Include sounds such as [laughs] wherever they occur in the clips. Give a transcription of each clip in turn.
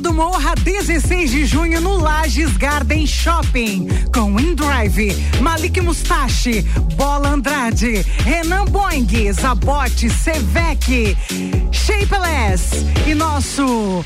Entreveiro do Morra, 16 de junho no Lages Garden Shopping. Com InDrive, Malik Mustache, Bola Andrade, Renan Boing, Zabote, Sevec, Shapeless e nosso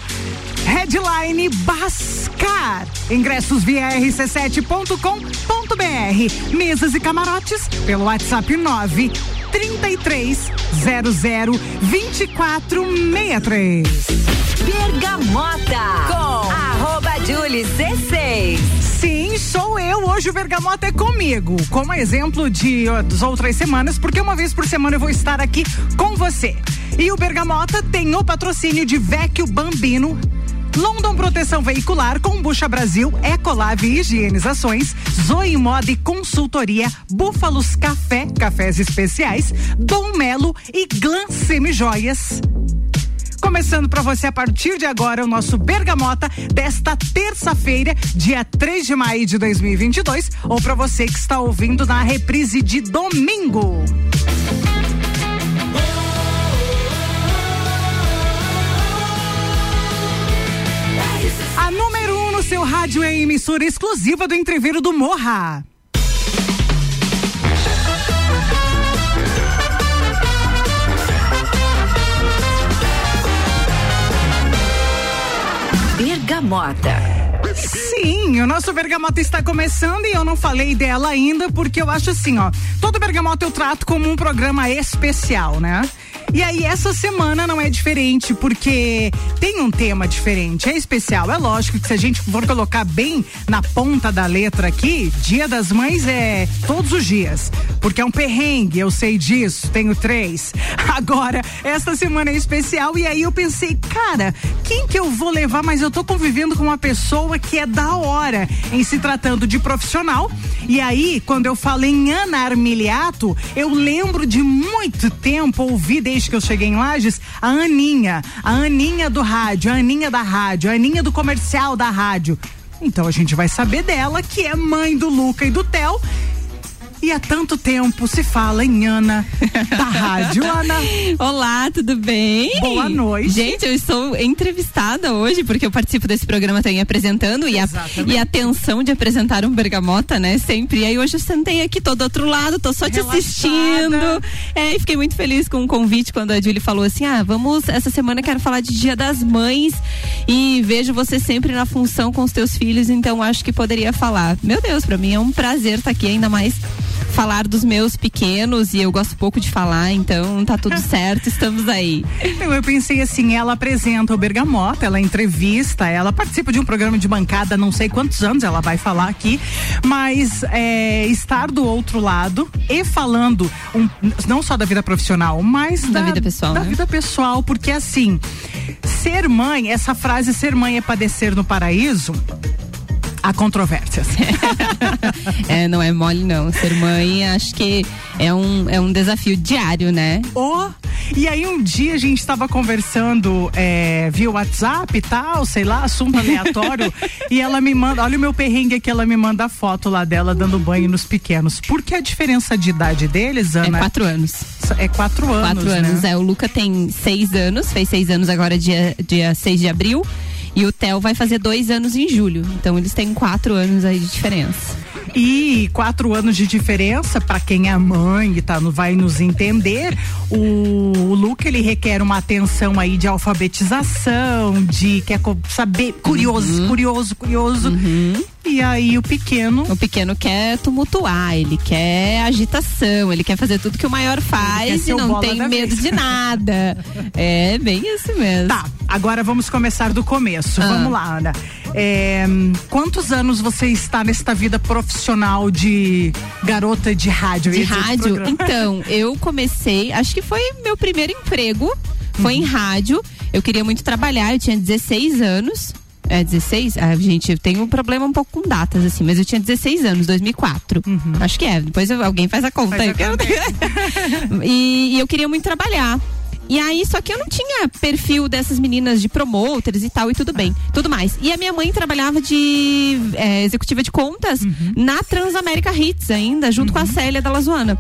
Headline Bascar. Ingressos via rc7.com.br. Mesas e camarotes pelo WhatsApp 9 33 00 2463. Bergamota com arroba Julie C6. Sim, sou eu. Hoje o Bergamota é comigo. Como exemplo de outras semanas, porque uma vez por semana eu vou estar aqui com você. E o Bergamota tem o patrocínio de Vecchio Bambino London Proteção Veicular, Combucha Brasil, Ecolave Higienizações, Zoe Moda e Consultoria, Búfalos Café, Cafés Especiais, Dom Melo e Glam Semijoias. Começando para você a partir de agora o nosso Bergamota desta terça-feira, dia 3 de maio de 2022, ou para você que está ouvindo na reprise de domingo. A número 1 um no seu rádio é emissora exclusiva do Entreveiro do Morra. Bergamota. Sim, o nosso Bergamota está começando e eu não falei dela ainda porque eu acho assim, ó, todo Bergamota eu trato como um programa especial, né? E aí, essa semana não é diferente, porque tem um tema diferente. É especial. É lógico que se a gente for colocar bem na ponta da letra aqui, Dia das Mães é todos os dias. Porque é um perrengue, eu sei disso, tenho três. [laughs] Agora, essa semana é especial e aí eu pensei, cara, quem que eu vou levar? Mas eu tô convivendo com uma pessoa que é da hora em se tratando de profissional. E aí, quando eu falo em Ana Armiliato, eu lembro de muito tempo ouvir desde que eu cheguei em Lages, a Aninha, a Aninha do rádio, a Aninha da rádio, a Aninha do comercial da rádio. Então a gente vai saber dela, que é mãe do Luca e do Theo e há tanto tempo se fala em Ana da rádio. Ana. [laughs] Olá, tudo bem? Boa noite. Gente, eu estou entrevistada hoje porque eu participo desse programa também apresentando e a, e a tensão de apresentar um bergamota, né? Sempre. E aí hoje eu sentei aqui todo outro lado, tô só te Relaxada. assistindo. É, e fiquei muito feliz com o convite quando a Julie falou assim: ah, vamos, essa semana quero falar de Dia das Mães e vejo você sempre na função com os teus filhos, então acho que poderia falar. Meu Deus, para mim é um prazer estar tá aqui, ainda mais falar dos meus pequenos e eu gosto pouco de falar, então tá tudo [laughs] certo, estamos aí. Então eu pensei assim, ela apresenta o Bergamota, ela entrevista, ela participa de um programa de bancada, não sei quantos anos ela vai falar aqui, mas é, estar do outro lado e falando um, não só da vida profissional, mas da, da vida pessoal, da né? vida pessoal, porque assim, ser mãe, essa frase ser mãe é padecer no paraíso, há controvérsias. [laughs] é, não é mole não. Ser mãe, acho que é um, é um desafio diário, né? Oh, e aí um dia a gente estava conversando é, via WhatsApp e tal, sei lá, assunto aleatório, [laughs] e ela me manda, olha o meu perrengue aqui, ela me manda a foto lá dela dando banho nos pequenos. Por que a diferença de idade deles, Ana? É quatro anos. É quatro anos, Quatro anos, né? é. O Luca tem seis anos, fez seis anos agora dia, dia 6 de abril. E o Theo vai fazer dois anos em julho. Então eles têm quatro anos aí de diferença. E quatro anos de diferença, para quem é mãe e tá, vai nos entender, o, o Luca ele requer uma atenção aí de alfabetização, de quer saber, curioso, uhum. curioso, curioso. Uhum. E aí o pequeno. O pequeno quer tumultuar, ele quer agitação, ele quer fazer tudo que o maior faz e não tem medo vez. de nada. [laughs] é bem isso mesmo. Tá, agora vamos começar do começo. Ah. Vamos lá, Ana. É, quantos anos você está nesta vida profissional de garota de rádio? De rádio? Então, eu comecei, acho que foi meu primeiro emprego, foi uhum. em rádio. Eu queria muito trabalhar, eu tinha 16 anos. É 16? Ah, gente, eu tenho um problema um pouco com datas, assim, mas eu tinha 16 anos, 2004. Uhum. Acho que é. Depois alguém faz a conta. Faz a [laughs] e, e eu queria muito trabalhar. E aí, só que eu não tinha perfil dessas meninas de promoters e tal, e tudo bem, tudo mais. E a minha mãe trabalhava de é, executiva de contas uhum. na Transamérica Hits ainda, junto uhum. com a uhum. Célia da Lazoana.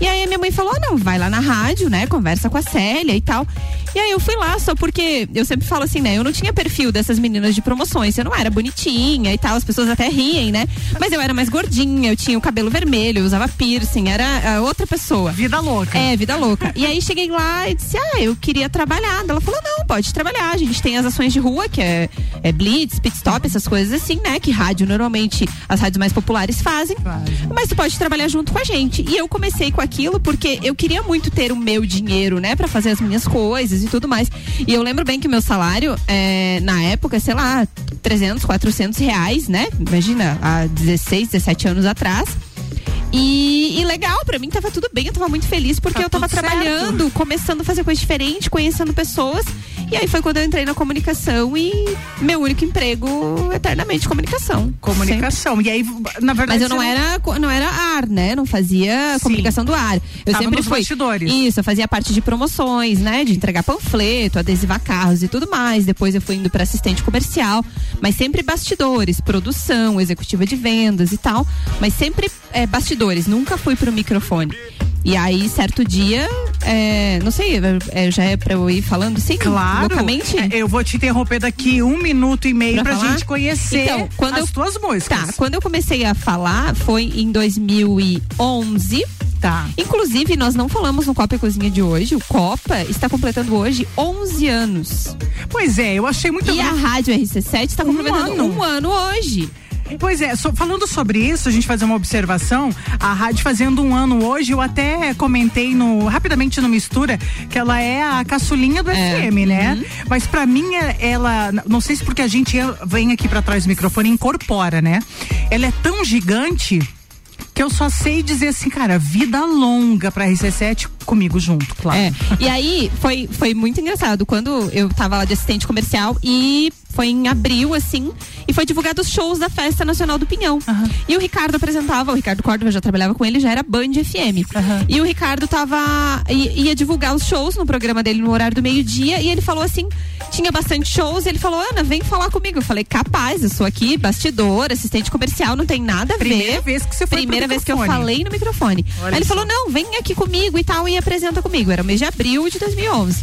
E aí a minha mãe falou: ah, não, vai lá na rádio, né? Conversa com a Célia e tal. E aí eu fui lá, só porque eu sempre falo assim, né? Eu não tinha perfil dessas meninas de promoções. Eu não era bonitinha e tal, as pessoas até riem, né? Mas eu era mais gordinha, eu tinha o cabelo vermelho, eu usava piercing, era outra pessoa. Vida louca. É, vida louca. E aí cheguei lá e disse: Ah, eu queria trabalhar. Ela falou: Não, pode trabalhar. A gente tem as ações de rua, que é, é blitz, pit stop, essas coisas assim, né? Que rádio normalmente as rádios mais populares fazem. Mas tu pode trabalhar junto com a gente. E eu comecei com aquilo porque eu queria muito ter o meu dinheiro, né? para fazer as minhas coisas e tudo mais. E eu lembro bem que meu salário, é, na época, sei lá, 300, 400 reais, né? Imagina, há 16, 17 anos atrás. E, e, legal, pra mim tava tudo bem, eu tava muito feliz porque tá eu tava trabalhando, certo. começando a fazer coisa diferente, conhecendo pessoas. E aí foi quando eu entrei na comunicação e meu único emprego eternamente comunicação. Comunicação. Sempre. E aí, na verdade. Mas eu não, era, não era ar, né? Não fazia Sim. comunicação do ar. Eu Tava sempre fui. Bastidores. Isso, eu fazia parte de promoções, né? De entregar panfleto, adesivar carros e tudo mais. Depois eu fui indo para assistente comercial, mas sempre bastidores, produção, executiva de vendas e tal. Mas sempre é, bastidores, nunca fui pro microfone. E aí, certo dia, é, não sei, é, já é pra eu ir falando sim? Claro. Loucamente? É, eu vou te interromper daqui um minuto e meio pra, pra gente conhecer então, quando as eu, tuas músicas. Tá, quando eu comecei a falar foi em 2011. Tá. Inclusive, nós não falamos no Copa e Cozinha de hoje. O Copa está completando hoje 11 anos. Pois é, eu achei muito E a Rádio RC7 está completando um ano, um ano hoje. Pois é, so, falando sobre isso, a gente fazer uma observação, a rádio fazendo um ano hoje, eu até comentei no rapidamente no Mistura que ela é a caçulinha do é. FM, né? Uhum. Mas para mim é, ela, não sei se porque a gente vem aqui para trás do microfone e incorpora, né? Ela é tão gigante que eu só sei dizer assim, cara, vida longa pra RC7 comigo junto, claro. É. E aí foi, foi muito engraçado quando eu tava lá de assistente comercial e foi em abril, assim, e foi divulgado os shows da Festa Nacional do Pinhão. Uhum. E o Ricardo apresentava, o Ricardo Córdova já trabalhava com ele, já era Band FM. Uhum. E o Ricardo tava. ia divulgar os shows no programa dele no horário do meio-dia e ele falou assim: tinha bastante shows, e ele falou: Ana, vem falar comigo. Eu falei, capaz, eu sou aqui, bastidor, assistente comercial, não tem nada a ver. Primeira vez que você foi Primeira vez que eu falei no microfone. Olha Aí ele falou: não, vem aqui comigo e tal, e apresenta comigo. Era o mês de abril de 2011.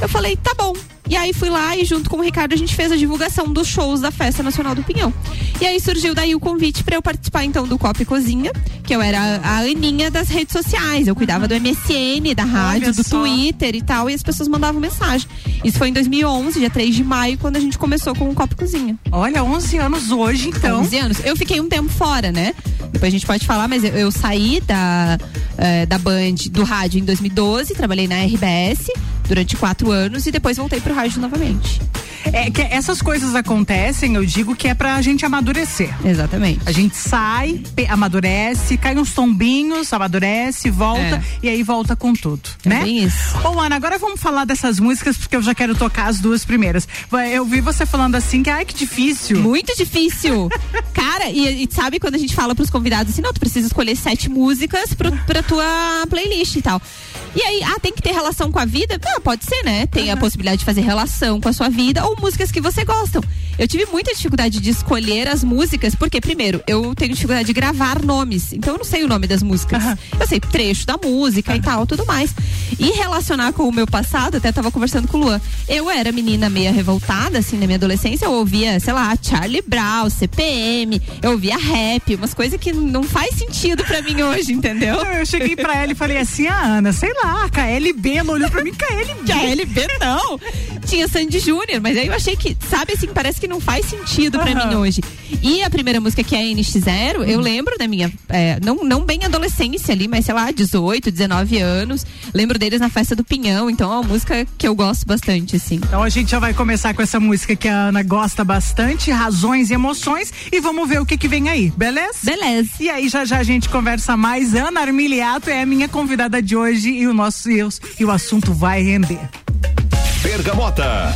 Eu falei, tá bom. E aí fui lá e junto com o Ricardo a gente fez a divulgação dos shows da Festa Nacional do Pinhão. E aí surgiu daí o convite para eu participar então do Copa e Cozinha, que eu era a Aninha das redes sociais. Eu cuidava do MSN, da rádio, Olha do só. Twitter e tal, e as pessoas mandavam mensagem. Isso foi em 2011, dia 3 de maio, quando a gente começou com o Copa e Cozinha. Olha, 11 anos hoje então. 11 anos. Eu fiquei um tempo fora, né? Depois a gente pode falar, mas eu, eu saí da, uh, da Band, do rádio em 2012, trabalhei na RBS durante quatro anos e depois voltei pro rádio novamente. É que essas coisas acontecem, eu digo que é pra gente amadurecer. Exatamente. A gente sai, amadurece, cai uns tombinhos, amadurece, volta é. e aí volta com tudo, é né? Bem isso. Ô, Ana, agora vamos falar dessas músicas porque eu já quero tocar as duas primeiras. Eu vi você falando assim que ai que difícil. Muito difícil. [laughs] Cara, e, e, sabe quando a gente fala pros convidados assim, não, tu precisa escolher sete músicas pro, pra tua playlist e tal. E aí, ah, tem que ter relação com a vida? Ah, pode ser, né? Tem uhum. a possibilidade de fazer relação com a sua vida ou músicas que você gosta. Eu tive muita dificuldade de escolher as músicas, porque, primeiro, eu tenho dificuldade de gravar nomes. Então eu não sei o nome das músicas. Uhum. Eu sei trecho da música uhum. e tal, tudo mais. E relacionar com o meu passado, até tava conversando com o Luan. Eu era menina meia revoltada, assim, na minha adolescência. Eu ouvia, sei lá, Charlie Brown, CPM, eu ouvia rap, umas coisas que não faz sentido para mim hoje, entendeu? Eu cheguei pra ela e falei assim, ah, Ana, sei lá lá, KLB, ela olhou pra mim, KLB. KLB não. Tinha Sandy Júnior, mas eu achei que, sabe assim, parece que não faz sentido pra uhum. mim hoje. E a primeira música que é a NX0, uhum. eu lembro da minha, é, não, não bem adolescência ali, mas sei lá, 18, 19 anos. Lembro deles na festa do Pinhão, então é uma música que eu gosto bastante, assim. Então a gente já vai começar com essa música que a Ana gosta bastante, Razões e Emoções, e vamos ver o que que vem aí, beleza? Beleza. E aí já já a gente conversa mais. Ana Armiliato é a minha convidada de hoje e o nosso Deus e o assunto vai render. Bergamota.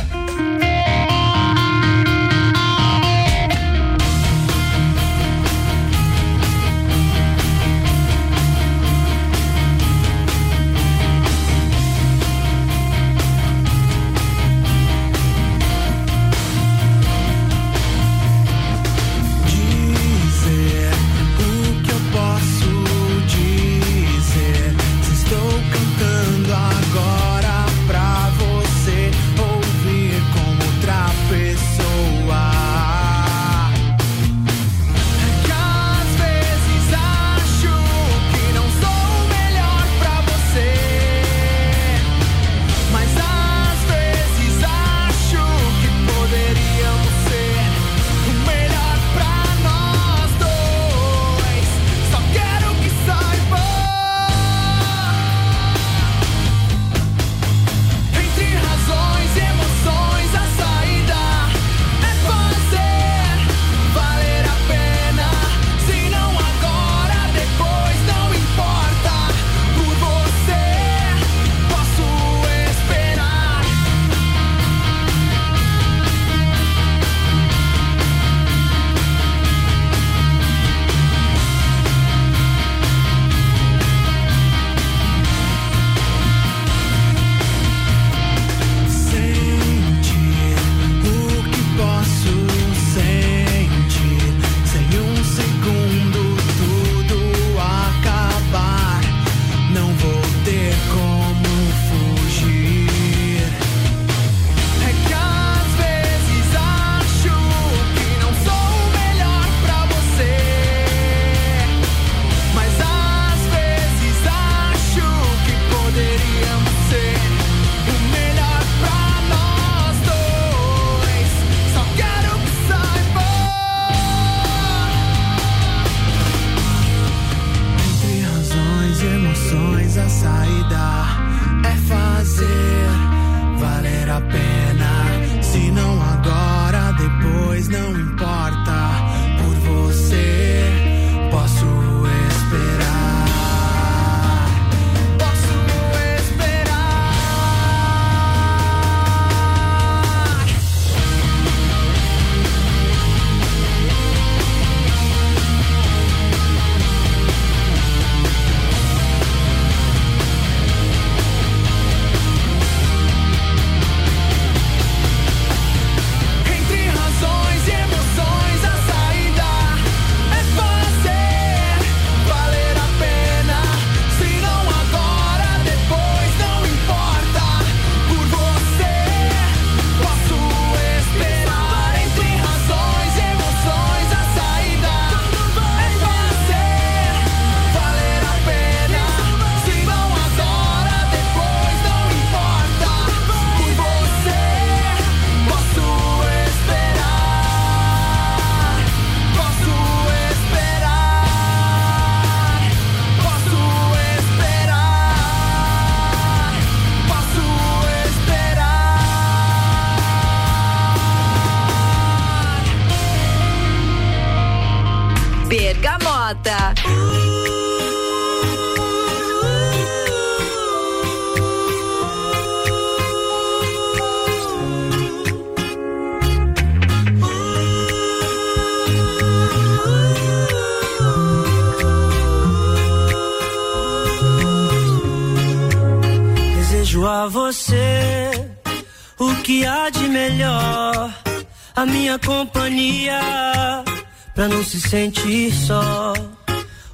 Pra não se sentir só.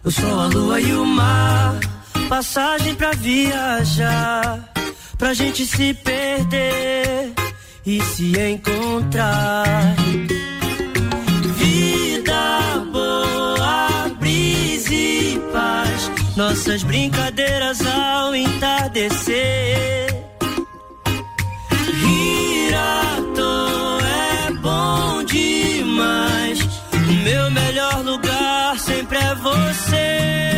O sol, a lua e o mar, passagem pra viajar, pra gente se perder e se encontrar. Vida boa, brisa e paz, nossas brincadeiras ao entardecer. Você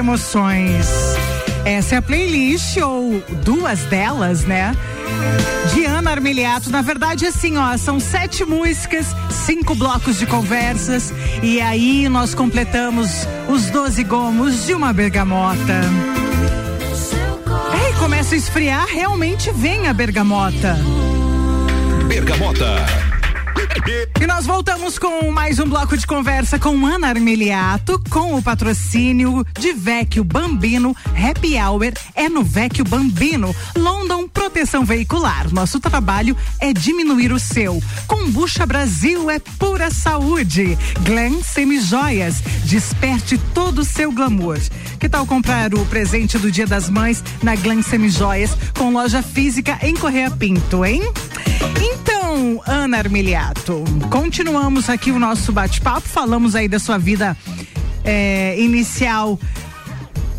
Emoções. Essa é a playlist, ou duas delas, né? De Ana Armiliato. Na verdade, assim, ó, são sete músicas, cinco blocos de conversas. E aí nós completamos os 12 gomos de uma bergamota. Ei, começa a esfriar, realmente vem a bergamota. Bergamota. E nós voltamos com mais um bloco de conversa com Ana Armeliato, com o patrocínio de Vecchio Bambino. Happy Hour é no Vecchio Bambino. London Proteção Veicular. Nosso trabalho é diminuir o seu. Combucha Brasil é pura saúde. Glen Semijoias. Desperte todo o seu glamour. Que tal comprar o presente do Dia das Mães na Glen Semijoias com loja física em Correia Pinto, hein? Então, Ana Armiliato, continuamos aqui o nosso bate-papo, falamos aí da sua vida é, inicial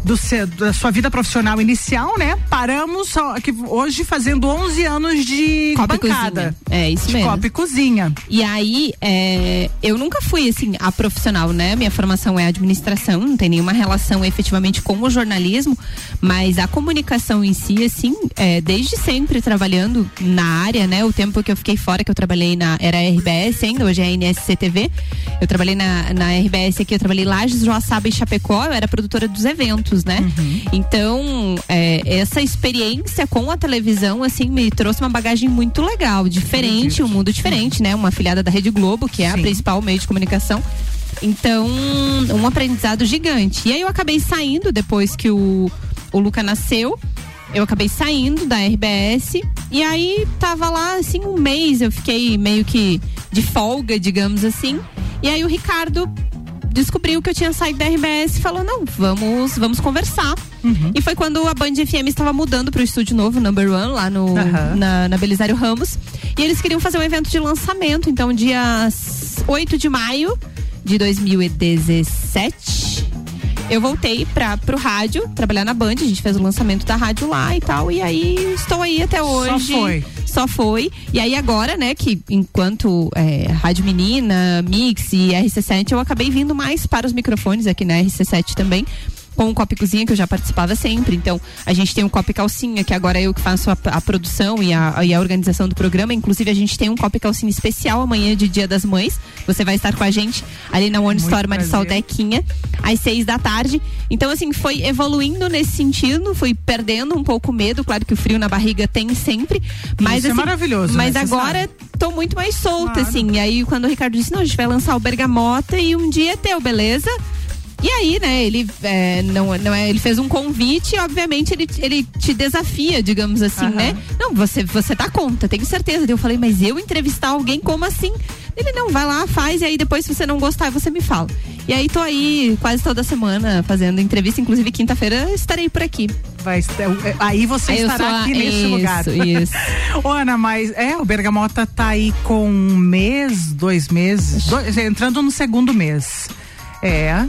do seu, da sua vida profissional inicial, né? Paramos aqui hoje fazendo 11 anos de Copa bancada. cozinha. É isso de mesmo. Copa e cozinha. E aí, é, eu nunca fui, assim, a profissional, né? Minha formação é administração, não tem nenhuma relação efetivamente com o jornalismo, mas a comunicação em si, assim, é, desde sempre trabalhando na área, né? O tempo que eu fiquei fora, que eu trabalhei na. Era RBS ainda, hoje é a NSC TV. Eu trabalhei na, na RBS aqui, eu trabalhei Lages, Joaçaba e Chapecó, eu era produtora dos eventos, né? Então, é, essa experiência com a televisão, assim, me trouxe uma bagagem muito legal, diferente, um mundo diferente, né? Uma afiliada da Rede Globo, que é a Sim. principal meio de comunicação. Então, um aprendizado gigante. E aí eu acabei saindo depois que o, o Luca nasceu. Eu acabei saindo da RBS e aí tava lá assim um mês, eu fiquei meio que de folga, digamos assim. E aí o Ricardo descobriu que eu tinha saído da RBS e falou: não, vamos, vamos conversar. Uhum. E foi quando a Band FM estava mudando para o estúdio novo, Number One, lá no, uhum. na, na Belisário Ramos. E eles queriam fazer um evento de lançamento. Então, dia 8 de maio de 2017 eu voltei para pro rádio, trabalhar na Band, a gente fez o lançamento da rádio lá e tal, e aí estou aí até hoje. Só foi. Só foi. E aí agora, né, que enquanto é, Rádio Menina, Mix e RC7, eu acabei vindo mais para os microfones aqui na RC7 também com o Copa Cozinha, que eu já participava sempre. Então, a gente tem um Copa Calcinha, que agora é eu que faço a, a produção e a, e a, organização do programa. Inclusive, a gente tem um Copa Calcinha especial amanhã de Dia das Mães. Você vai estar com a gente ali na One Store Marisol Dequinha, às seis da tarde. Então, assim, foi evoluindo nesse sentido, fui perdendo um pouco o medo. Claro que o frio na barriga tem sempre. Mas, Isso é assim, é maravilhoso. Mas né? agora tô muito mais solta, claro. assim. E aí, quando o Ricardo disse, não, a gente vai lançar o Bergamota e um dia é teu, beleza? E aí, né, ele é, não, não é, ele fez um convite e obviamente ele, ele te desafia, digamos assim, uhum. né? Não, você, você dá conta, tenho certeza. Eu falei, mas eu entrevistar alguém, como assim? Ele não, vai lá, faz, e aí depois, se você não gostar, você me fala. E aí tô aí quase toda semana fazendo entrevista, inclusive quinta-feira estarei por aqui. Vai, é, aí você aí estará aqui nesse isso, lugar. Isso. [laughs] Ana, mas é, o Bergamota tá aí com um mês, dois meses, dois, entrando no segundo mês. É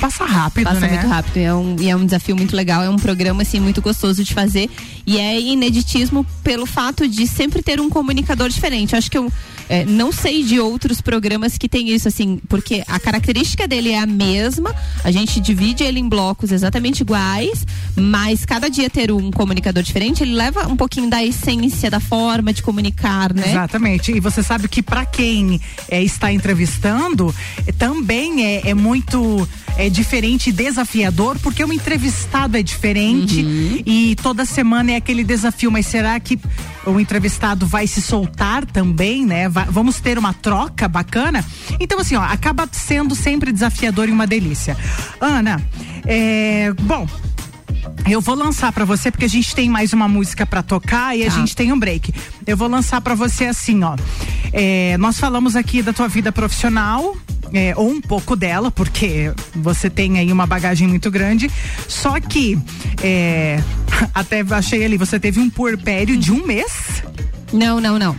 passa rápido, passa né? muito rápido. É um, e é um desafio muito legal. É um programa, assim, muito gostoso de fazer. E é ineditismo pelo fato de sempre ter um comunicador diferente. acho que eu é, não sei de outros programas que tem isso, assim, porque a característica dele é a mesma, a gente divide ele em blocos exatamente iguais, mas cada dia ter um comunicador diferente, ele leva um pouquinho da essência, da forma de comunicar, né? Exatamente. E você sabe que para quem é, está entrevistando, também é, é muito é diferente desafiador, porque o entrevistado é diferente uhum. e toda semana é aquele desafio. Mas será que o entrevistado vai se soltar também, né? Vai, vamos ter uma troca bacana? Então, assim, ó, acaba sendo sempre desafiador e uma delícia. Ana, é, bom, eu vou lançar para você porque a gente tem mais uma música para tocar e tá. a gente tem um break. Eu vou lançar para você assim, ó. É, nós falamos aqui da tua vida profissional, é, ou um pouco dela, porque você tem aí uma bagagem muito grande. Só que é, [laughs] até achei ali, você teve um puerpério de um mês. Não, não, não.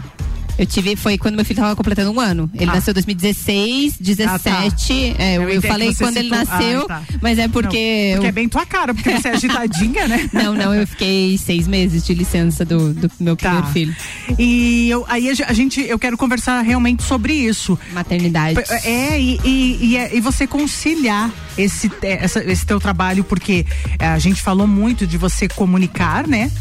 Eu tive, foi quando meu filho estava completando um ano. Ele ah. nasceu em 2016, 17. Ah, tá. é, eu, eu falei quando ele nasceu, ah, tá. mas é porque. Não, porque eu... é bem tua cara, porque você é agitadinha, né? [laughs] Não, não, eu fiquei seis meses de licença do, do meu tá. primeiro filho. E eu, aí a gente, eu quero conversar realmente sobre isso. Maternidade. É, e, e, e, é, e você conciliar esse, essa, esse teu trabalho, porque é, a gente falou muito de você comunicar, né?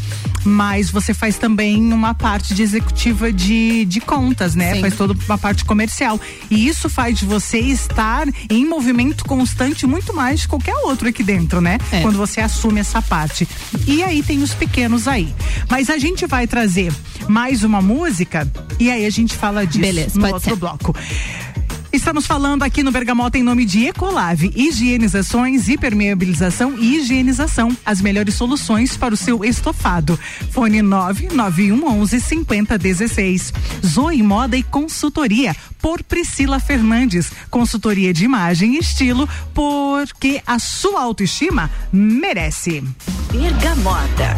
Mas você faz também uma parte de executiva de, de contas, né? Sim. Faz toda uma parte comercial. E isso faz de você estar em movimento constante muito mais de qualquer outro aqui dentro, né? É. Quando você assume essa parte. E aí tem os pequenos aí. Mas a gente vai trazer mais uma música e aí a gente fala disso Beleza, no outro ser. bloco. Estamos falando aqui no Bergamota em nome de Ecolave, higienizações, hipermeabilização e higienização. As melhores soluções para o seu estofado. Fone 99111 5016. Zoe Moda e Consultoria por Priscila Fernandes. Consultoria de imagem e estilo porque a sua autoestima merece. Bergamota.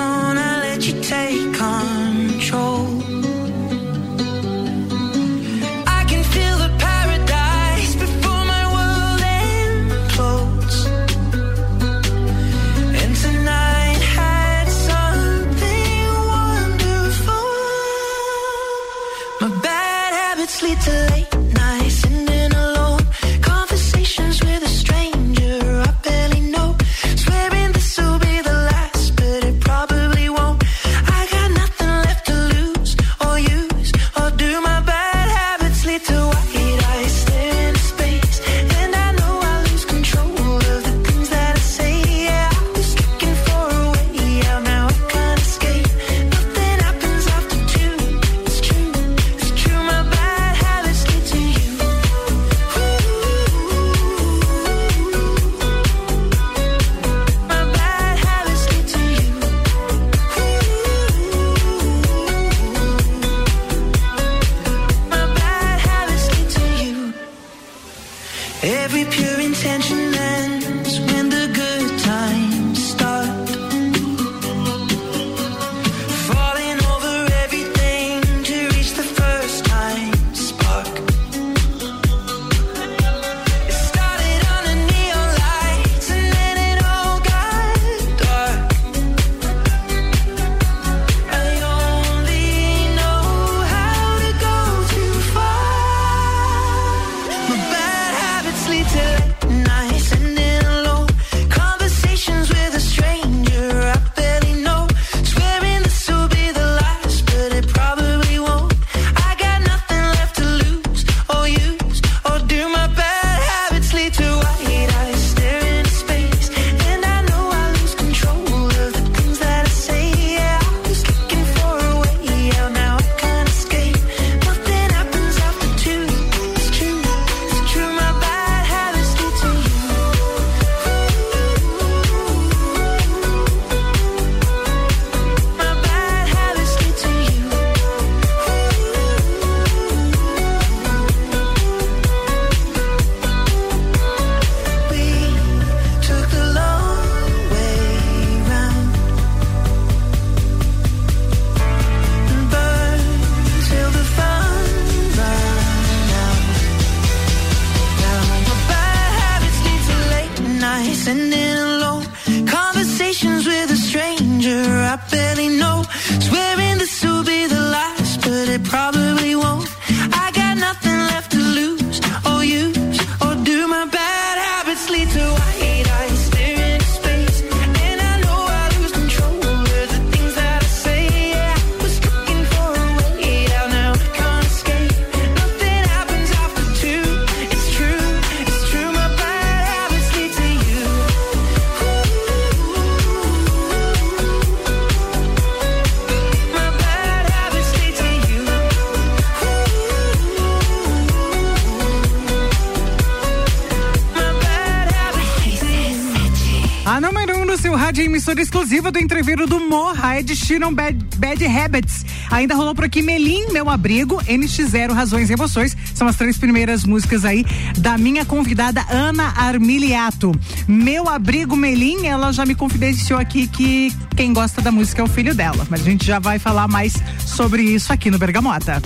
exclusiva do entreveiro do Morra, Ed Sheeran Bad, Bad Habits. Ainda rolou por aqui Melim, Meu Abrigo, NX0, Razões e Emoções. São as três primeiras músicas aí da minha convidada Ana Armiliato. Meu Abrigo Melim, ela já me confidenciou aqui que quem gosta da música é o filho dela. Mas a gente já vai falar mais sobre isso aqui no Bergamota.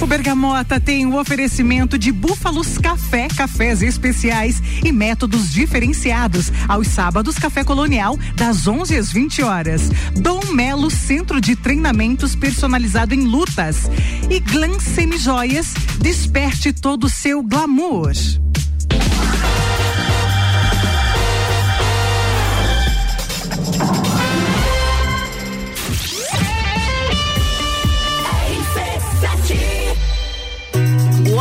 O Bergamota tem o oferecimento de Búfalos Café, cafés especiais e métodos diferenciados. Aos sábados, Café Colonial, das 11 às 20 horas. Dom Melo, centro de treinamentos personalizado em lutas. E Glam Semijoias, desperte todo o seu glamour.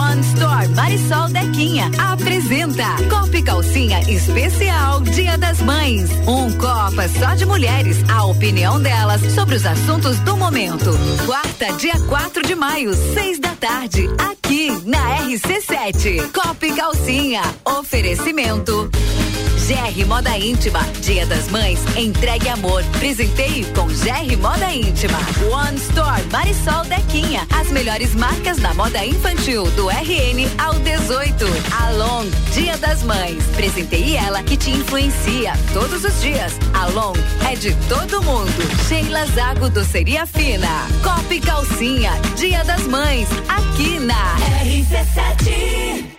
One Store Marisol Dequinha apresenta Copa e Calcinha Especial Dia das Mães. Um Copa só de mulheres, a opinião delas sobre os assuntos do momento. Quarta, dia 4 de maio, seis da tarde, aqui na RC7. Copa e Calcinha. Oferecimento. GR Moda Íntima, Dia das Mães, entregue amor. Presenteie com GR Moda Íntima. Melhores marcas da moda infantil do RN ao 18. Along, Dia das Mães, presenteie ela que te influencia todos os dias. Along é de todo mundo. Sheila Zago Doceria Fina. Copa e Calcinha, Dia das Mães, aqui na RC7.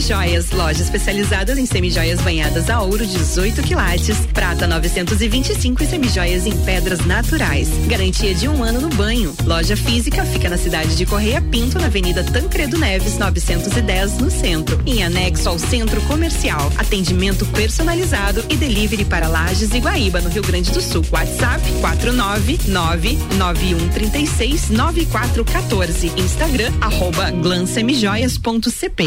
Semijoias, loja especializada em semijoias banhadas a ouro 18 quilates, prata 925 e semijoias em pedras naturais. Garantia de um ano no banho. Loja física fica na cidade de Correia Pinto, na Avenida Tancredo Neves 910, no centro. Em anexo ao centro comercial. Atendimento personalizado e delivery para Lages e Guaíba, no Rio Grande do Sul. WhatsApp 499 9136 9414. Instagram arroba glansemijoias.cp.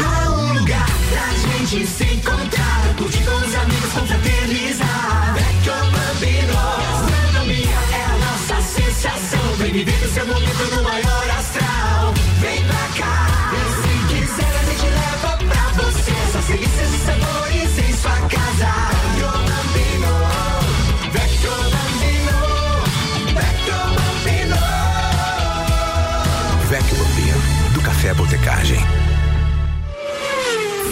Pra gente se encontrar, curtir com os amigos, confraternizar. Vecchio Bambino, gastronomia é a nossa sensação. Vem viver o seu momento no maior astral. Vem pra cá, e se quiser a gente leva pra você. Só delícias e sabores em sua casa. Vecchio Bambino, Vecchio Bambino, Vecchio Bambino. Bambino, do Café Botecagem.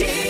Cheese.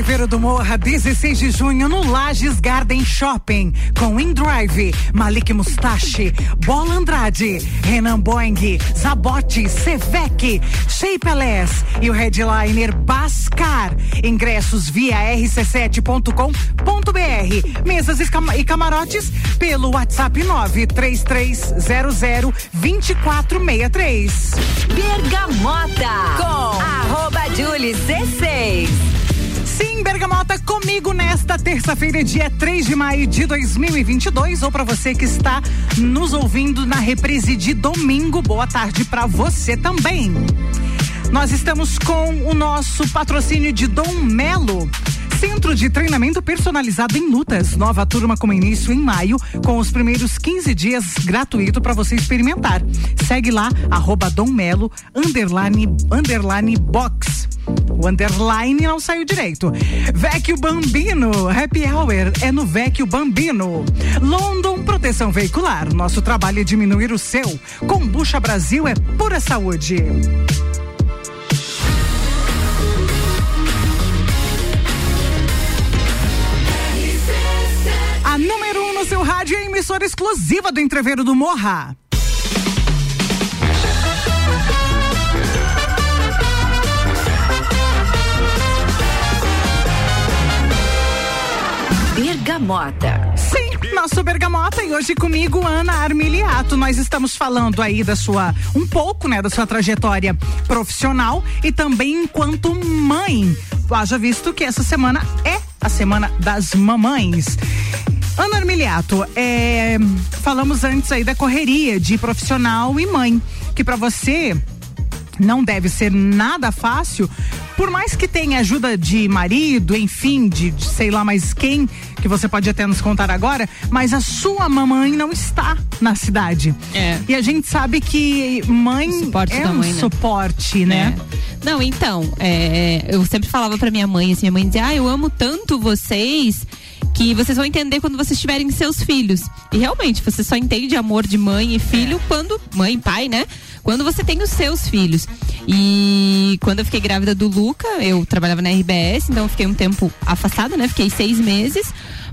Entreveiro do Morra, 16 de junho, no Lages Garden Shopping, com InDrive, Malik Mustache, Bola Andrade, Renan Boing, Zabote, Sevec, Shapeless e o headliner Bascar. Ingressos via rc7.com.br. Mesas e cam- camarotes pelo WhatsApp 93300 2463. Bergamota com arroba Julie C6. Sim, Bergamota, comigo nesta terça-feira, dia 3 de maio de 2022. Ou para você que está nos ouvindo na reprise de domingo, boa tarde para você também. Nós estamos com o nosso patrocínio de Dom Melo. Centro de Treinamento Personalizado em Lutas. Nova turma com início em maio, com os primeiros 15 dias gratuito para você experimentar. Segue lá, arroba underline, underline box. O underline não saiu direito. Vecchio Bambino, happy hour é no Vecchio Bambino. London Proteção Veicular, nosso trabalho é diminuir o seu. Combucha Brasil é pura saúde. Rádio é a emissora exclusiva do Entreveiro do Morra. Bergamota. Sim, nosso Bergamota e hoje comigo Ana Armiliato. Nós estamos falando aí da sua um pouco, né, da sua trajetória profissional e também enquanto mãe. Haja visto que essa semana é a semana das mamães. Ana Armiliato, é, falamos antes aí da correria de profissional e mãe, que para você não deve ser nada fácil, por mais que tenha ajuda de marido, enfim, de, de, sei lá mais quem, que você pode até nos contar agora, mas a sua mamãe não está na cidade. É. E a gente sabe que mãe é um mãe, né? suporte, né? É. Não, então, é, eu sempre falava pra minha mãe, assim, minha mãe dizia, ah, eu amo tanto vocês que vocês vão entender quando vocês tiverem seus filhos. E realmente, você só entende amor de mãe e filho é. quando mãe e pai, né? Quando você tem os seus filhos. E quando eu fiquei grávida do Luca, eu trabalhava na RBS, então eu fiquei um tempo afastada, né? Fiquei seis meses.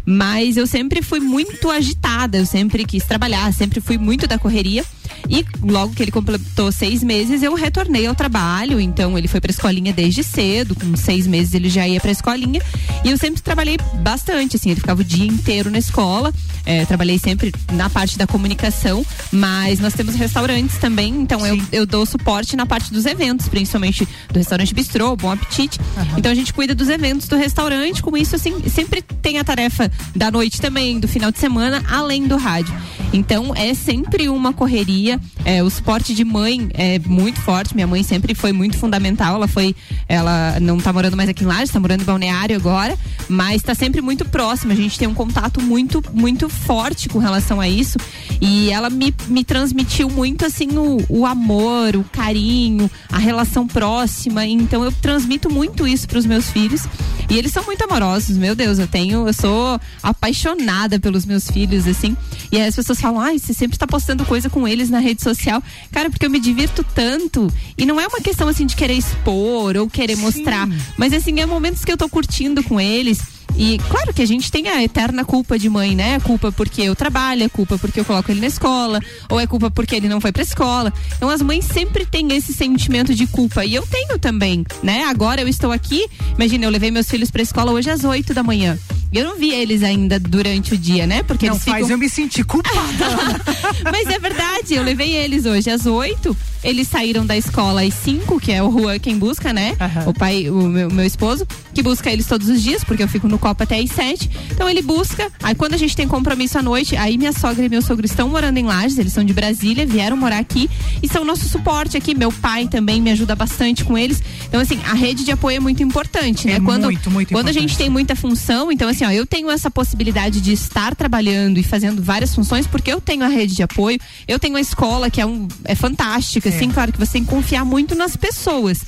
Mas eu sempre fui muito agitada, eu sempre quis trabalhar, sempre fui muito da correria. E logo que ele completou seis meses, eu retornei ao trabalho. Então ele foi pra escolinha desde cedo, com seis meses ele já ia pra escolinha. E eu sempre trabalhei bastante, assim, ele ficava o dia inteiro na escola. É, trabalhei sempre na parte da comunicação, mas nós temos restaurantes também, então eu, eu dou suporte na parte dos eventos, principalmente do restaurante Bistrô, Bom Apetite. Uhum. Então a gente cuida dos eventos do restaurante, com isso, assim, sempre tem a tarefa da noite também, do final de semana, além do rádio. Então é sempre uma correria. É, o suporte de mãe é muito forte. Minha mãe sempre foi muito fundamental. Ela foi, ela não tá morando mais aqui em Lages, tá morando em Balneário agora, mas está sempre muito próxima. A gente tem um contato muito, muito forte com relação a isso. E ela me, me transmitiu muito assim o, o amor, o carinho, a relação próxima. Então eu transmito muito isso para os meus filhos. E eles são muito amorosos, meu Deus, eu tenho, eu sou apaixonada pelos meus filhos, assim. E as pessoas falam, ai, você sempre está postando coisa com eles na rede social. Cara, porque eu me divirto tanto. E não é uma questão assim de querer expor ou querer Sim. mostrar. Mas assim, é momentos que eu tô curtindo com eles. E claro que a gente tem a eterna culpa de mãe, né? Culpa porque eu trabalho, é culpa porque eu coloco ele na escola, ou é culpa porque ele não foi pra escola. Então as mães sempre têm esse sentimento de culpa. E eu tenho também, né? Agora eu estou aqui, imagina, eu levei meus filhos pra escola hoje às 8 da manhã. Eu não vi eles ainda durante o dia, né? Porque não eles faz ficam... eu me sentir culpada. [laughs] Mas é verdade, eu levei eles hoje às 8 eles saíram da escola às 5, que é o Juan quem busca, né? Uhum. O pai, o meu, meu, esposo, que busca eles todos os dias, porque eu fico no Copa até às 7. Então ele busca. Aí quando a gente tem compromisso à noite, aí minha sogra e meu sogro estão morando em Lages, eles são de Brasília, vieram morar aqui e são nosso suporte aqui. Meu pai também me ajuda bastante com eles. Então, assim, a rede de apoio é muito importante, né? É quando muito, muito quando importante. a gente tem muita função, então, assim, ó, eu tenho essa possibilidade de estar trabalhando e fazendo várias funções, porque eu tenho a rede de apoio, eu tenho a escola que é, um, é fantástica, é. assim, claro que você tem que confiar muito nas pessoas.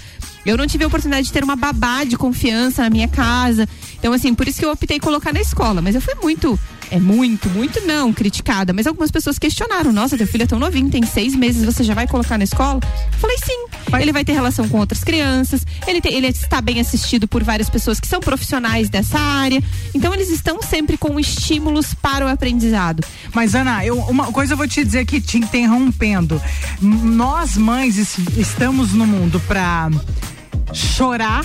Eu não tive a oportunidade de ter uma babá de confiança na minha casa. Então, assim, por isso que eu optei colocar na escola. Mas eu fui muito, é muito, muito não criticada. Mas algumas pessoas questionaram: nossa, teu filho é tão novinho, tem seis meses, você já vai colocar na escola? Eu falei sim. Ele vai ter relação com outras crianças, ele, ele está bem assistido por várias pessoas que são profissionais dessa área. Então, eles estão sempre com estímulos para o aprendizado. Mas, Ana, eu, uma coisa eu vou te dizer aqui, te interrompendo. Nós, mães, estamos no mundo para chorar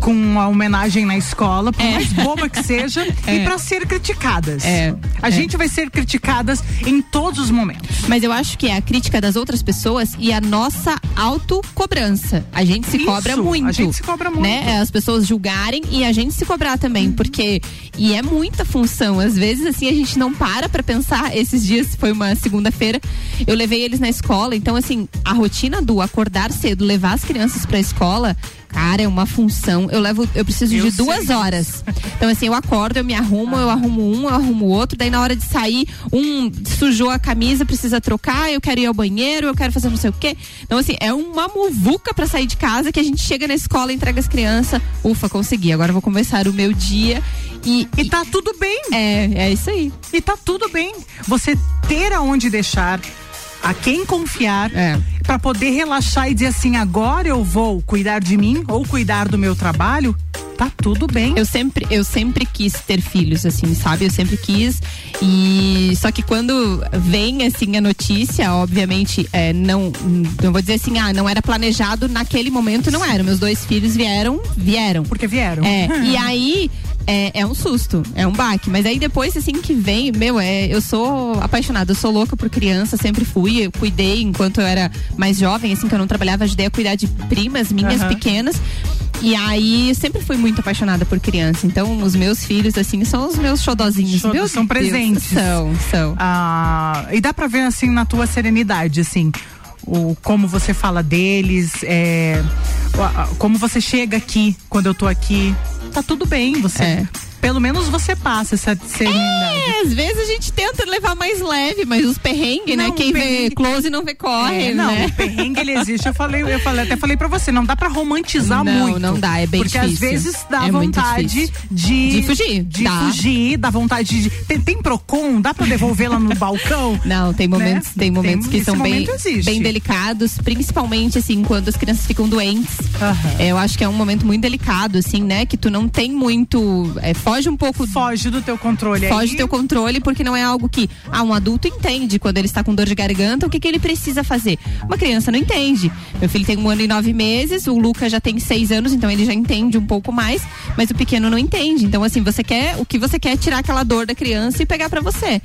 com uma homenagem na escola, por mais boba que seja, [laughs] e para ser criticadas. É. A É. gente vai ser criticadas em todos os momentos. Mas eu acho que é a crítica das outras pessoas e a nossa autocobrança. A gente se Isso, cobra muito. a gente se cobra muito. Né? As pessoas julgarem e a gente se cobrar também, porque e é muita função. Às vezes assim a gente não para pra pensar. Esses dias foi uma segunda-feira, eu levei eles na escola, então assim, a rotina do acordar cedo, levar as crianças pra escola, Cara, é uma função. Eu levo, eu preciso Eu de sei duas horas. Então, assim, eu acordo, eu me arrumo, eu arrumo um, eu arrumo outro. Daí, na hora de sair, um sujou a camisa, precisa trocar, eu quero ir ao banheiro, eu quero fazer não sei o quê. Então, assim, é uma muvuca pra sair de casa que a gente chega na escola, entrega as crianças. Ufa, consegui. Agora vou começar o meu dia. E, E tá tudo bem. é, é isso aí. E tá tudo bem. Você ter aonde deixar, a quem confiar, É. pra poder relaxar e dizer assim: agora eu vou cuidar de mim ou cuidar do meu trabalho, tá tudo bem. Eu sempre, eu sempre quis ter filhos, assim, sabe? Eu sempre quis. E só que quando vem assim a notícia, obviamente, é, não, não vou dizer assim, ah, não era planejado naquele momento, não era. Meus dois filhos vieram, vieram. Porque vieram. É, [laughs] e aí é, é um susto, é um baque. Mas aí depois, assim, que vem, meu, é, eu sou apaixonada, eu sou louca por criança, sempre fui. Eu cuidei enquanto eu era mais jovem, assim, que eu não trabalhava, ajudei a cuidar de primas minhas Aham. pequenas. E aí, sempre fui muito apaixonada por criança. Então, os meus filhos, assim, são os meus xodozinhos. Xodó- são Deus, presentes. São, são. Ah, e dá pra ver assim na tua serenidade, assim, o como você fala deles, é, como você chega aqui quando eu tô aqui. Tá tudo bem, você. É. Pelo menos você passa essa serenidade. É, às vezes a gente tenta levar mais leve, mas os perrengues, né? Não, Quem o vê perrengue- close não vê corre, É, não, né? o perrengue ele existe. Eu falei, eu falei, até falei pra você, não dá pra romantizar Não, muito. não dá, é bem Porque às difícil. vezes dá É vontade de De fugir, de dá. fugir, dá vontade de tem, tem Procon, dá pra devolver lá no balcão? [laughs] Não, tem momentos, Né? tem momentos Tem- que são bem, bem delicados, principalmente assim, quando as crianças ficam doentes. É, Eu acho que é um momento muito delicado, assim, né? Que tu não tem muito. é, foge um pouco. Foge do teu controle Foge aí. do teu controle, porque não é algo que ah, um adulto entende quando ele está com dor de garganta, o que, que ele precisa fazer. Uma criança não entende. Meu filho tem um ano e nove meses, o Lucas já tem seis anos, então ele já entende um pouco mais, mas o pequeno não entende. Então, assim, você quer. O que você quer é tirar aquela dor da criança e pegar pra você.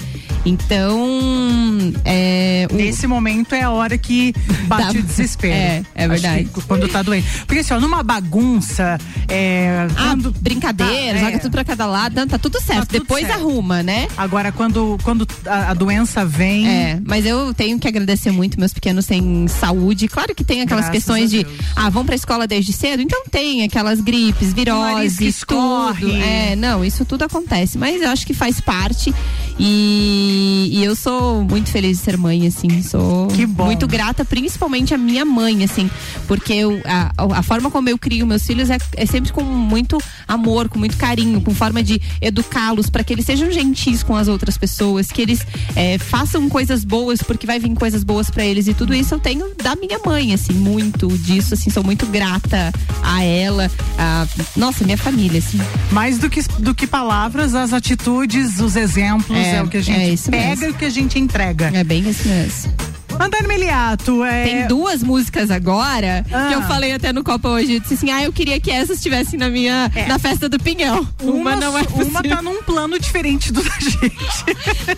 Então. É, o- Nesse momento é a hora que [laughs] bate Dá- o desespero. É, é verdade. Quando tá doente. Porque assim, ó, numa bagunça, é, Ah, quando- brincadeira, Tá, joga é. tudo pra cada lado, tá tudo certo. tudo Depois certo. arruma, né? Agora, quando, quando a, a doença vem. É, mas eu tenho que agradecer muito, meus pequenos têm saúde. Claro que tem aquelas Graças questões de, ah, vão pra escola desde cedo? Então tem aquelas gripes, nariz que virose, escorre. tudo. É, não, isso tudo acontece, mas eu acho que faz parte e, e eu sou muito feliz de ser mãe, assim, sou Que bom. muito grata, principalmente a minha mãe, assim, porque eu, a, a forma como eu crio meus filhos é, é sempre com muito amor, com muito carinho, com forma de educá-los para que eles sejam gentis com as outras pessoas, que eles é, façam coisas boas, porque vai vir coisas boas para eles e tudo isso eu tenho da minha mãe, assim, muito disso, assim, sou muito grata a ela, a, nossa, minha família, assim. Mais do que, do que palavras, as atitudes, os exemplos, é, É, o que a é gente isso pega mesmo. e o que a gente entrega. É bem isso mesmo. Antônio Meliato, é. Tem duas músicas agora Ah. que eu falei até no Copa hoje. Eu disse assim: ah, eu queria que essas estivessem na minha É. na festa do Pinhão. Uma, não é possível. uma tá num plano diferente do da gente.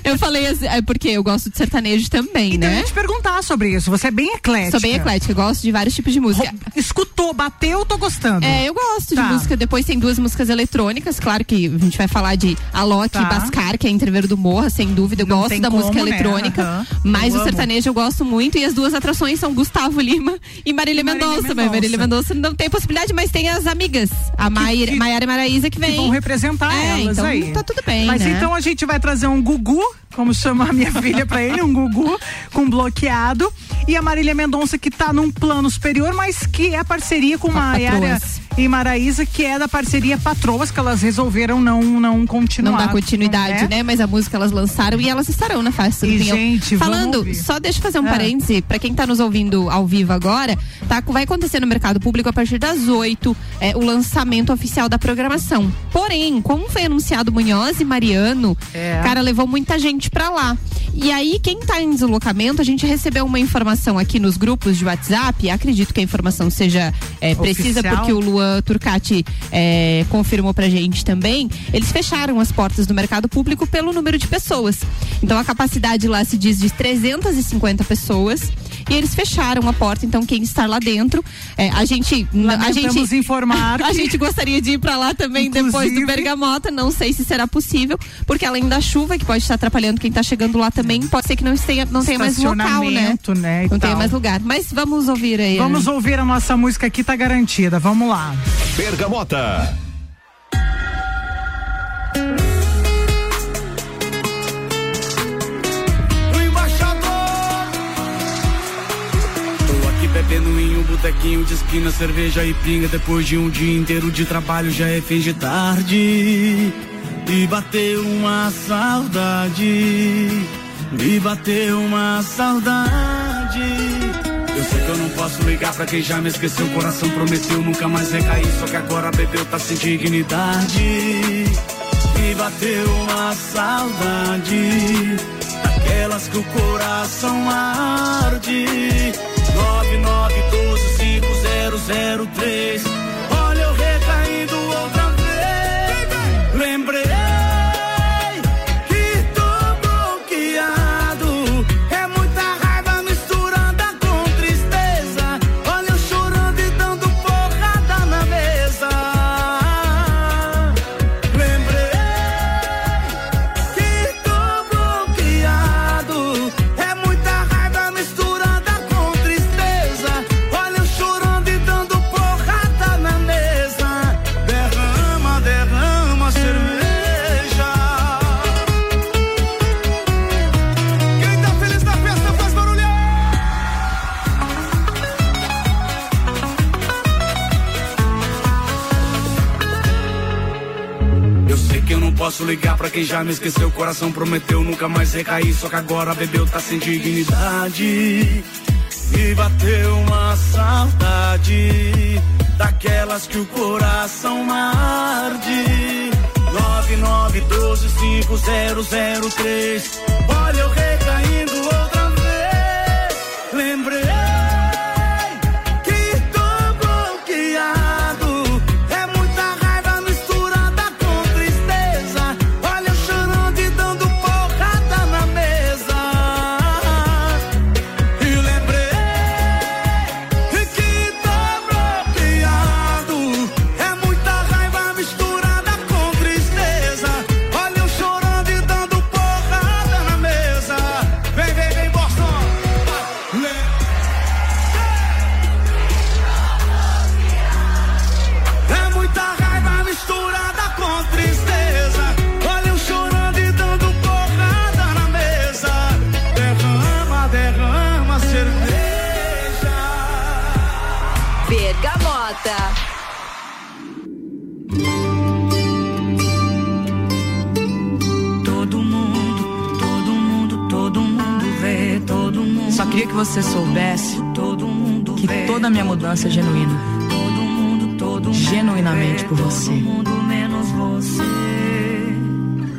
Eu falei assim, é porque eu gosto de sertanejo também, Então, eu né? ia te perguntar sobre isso. Você é bem eclética. Sou bem eclética, eu gosto de vários tipos de música. Escutou, bateu, tô gostando. É, eu gosto Tá. de música. Depois tem duas músicas eletrônicas. Claro que a gente vai falar de Alok Tá. e Bascar, que é Entreveiro do Morra, sem dúvida. Eu Não gosto da música como, né? eletrônica. Aham. Mas Eu o amo. sertanejo eu gosto muito. E as duas atrações são Gustavo Lima e Marília Marília Mendonça. Mas. Marília Mendonça não tem possibilidade, mas tem as amigas. A Maíra que- Maiara e Maraísa que Que vem. vão representar É, elas então aí. tá tudo bem, Mas né? então a gente vai trazer um Gugu, como chama a minha [laughs] filha pra ele, um Gugu com bloqueado. E a Marília Mendonça, que tá num plano superior, mas que é parceria com Com a Maiara Patroas. e Maraísa, que é da parceria Patroas, que elas resolveram não, não continuar. Não dá continuidade, né? né? Mas a música elas lançaram e elas estarão na festa do gente, Falando, só deixa eu fazer um Ah. parêntese, pra quem tá nos ouvindo ao vivo agora, tá, vai acontecer no mercado público a partir das 8 é, o lançamento oficial da programação. Porém, como foi anunciado Munhoz e Mariano, É. cara, levou muita gente pra lá. e aí, quem está em deslocamento, a gente recebeu uma informação aqui nos grupos de WhatsApp. Acredito que a informação seja é, precisa, porque o Luan Turcati é, confirmou pra gente também. Eles fecharam as portas do mercado público pelo número de pessoas. Então a capacidade lá se diz de 350 pessoas e eles fecharam a porta. Então quem está lá dentro, é, a gente, a gente informar, [laughs] a gente gostaria de ir para lá também depois do Bergamota. Não sei se será possível, porque além da chuva que pode estar atrapalhando quem está chegando lá também, pode ser que não tenha, não tenha mais local, né? né não tenha mais lugar. Mas vamos ouvir aí. Vamos né? ouvir a nossa música aqui, tá garantida. Vamos lá. Bergamota. Bebendo em um botequinho de esquina, cerveja e pinga. Depois de um dia inteiro de trabalho, já é fim de tarde. E bateu uma saudade. Me bateu uma saudade. Eu sei que eu não posso ligar pra quem já me esqueceu. O coração prometeu nunca mais recair. Só que agora bebeu, tá sem dignidade. Me bateu uma saudade. Daquelas que o coração arde. 99125003. Olha eu recaindo outra vez. Lembrei. Posso ligar pra quem já me esqueceu. O coração prometeu nunca mais recair. Só que agora bebeu, tá sem dignidade. Me bateu uma saudade. Daquelas que o coração arde. 99125003. Olha eu recaindo outra vez. Lembrei. Você soubesse que toda a minha mudança é genuína. Genuinamente por você.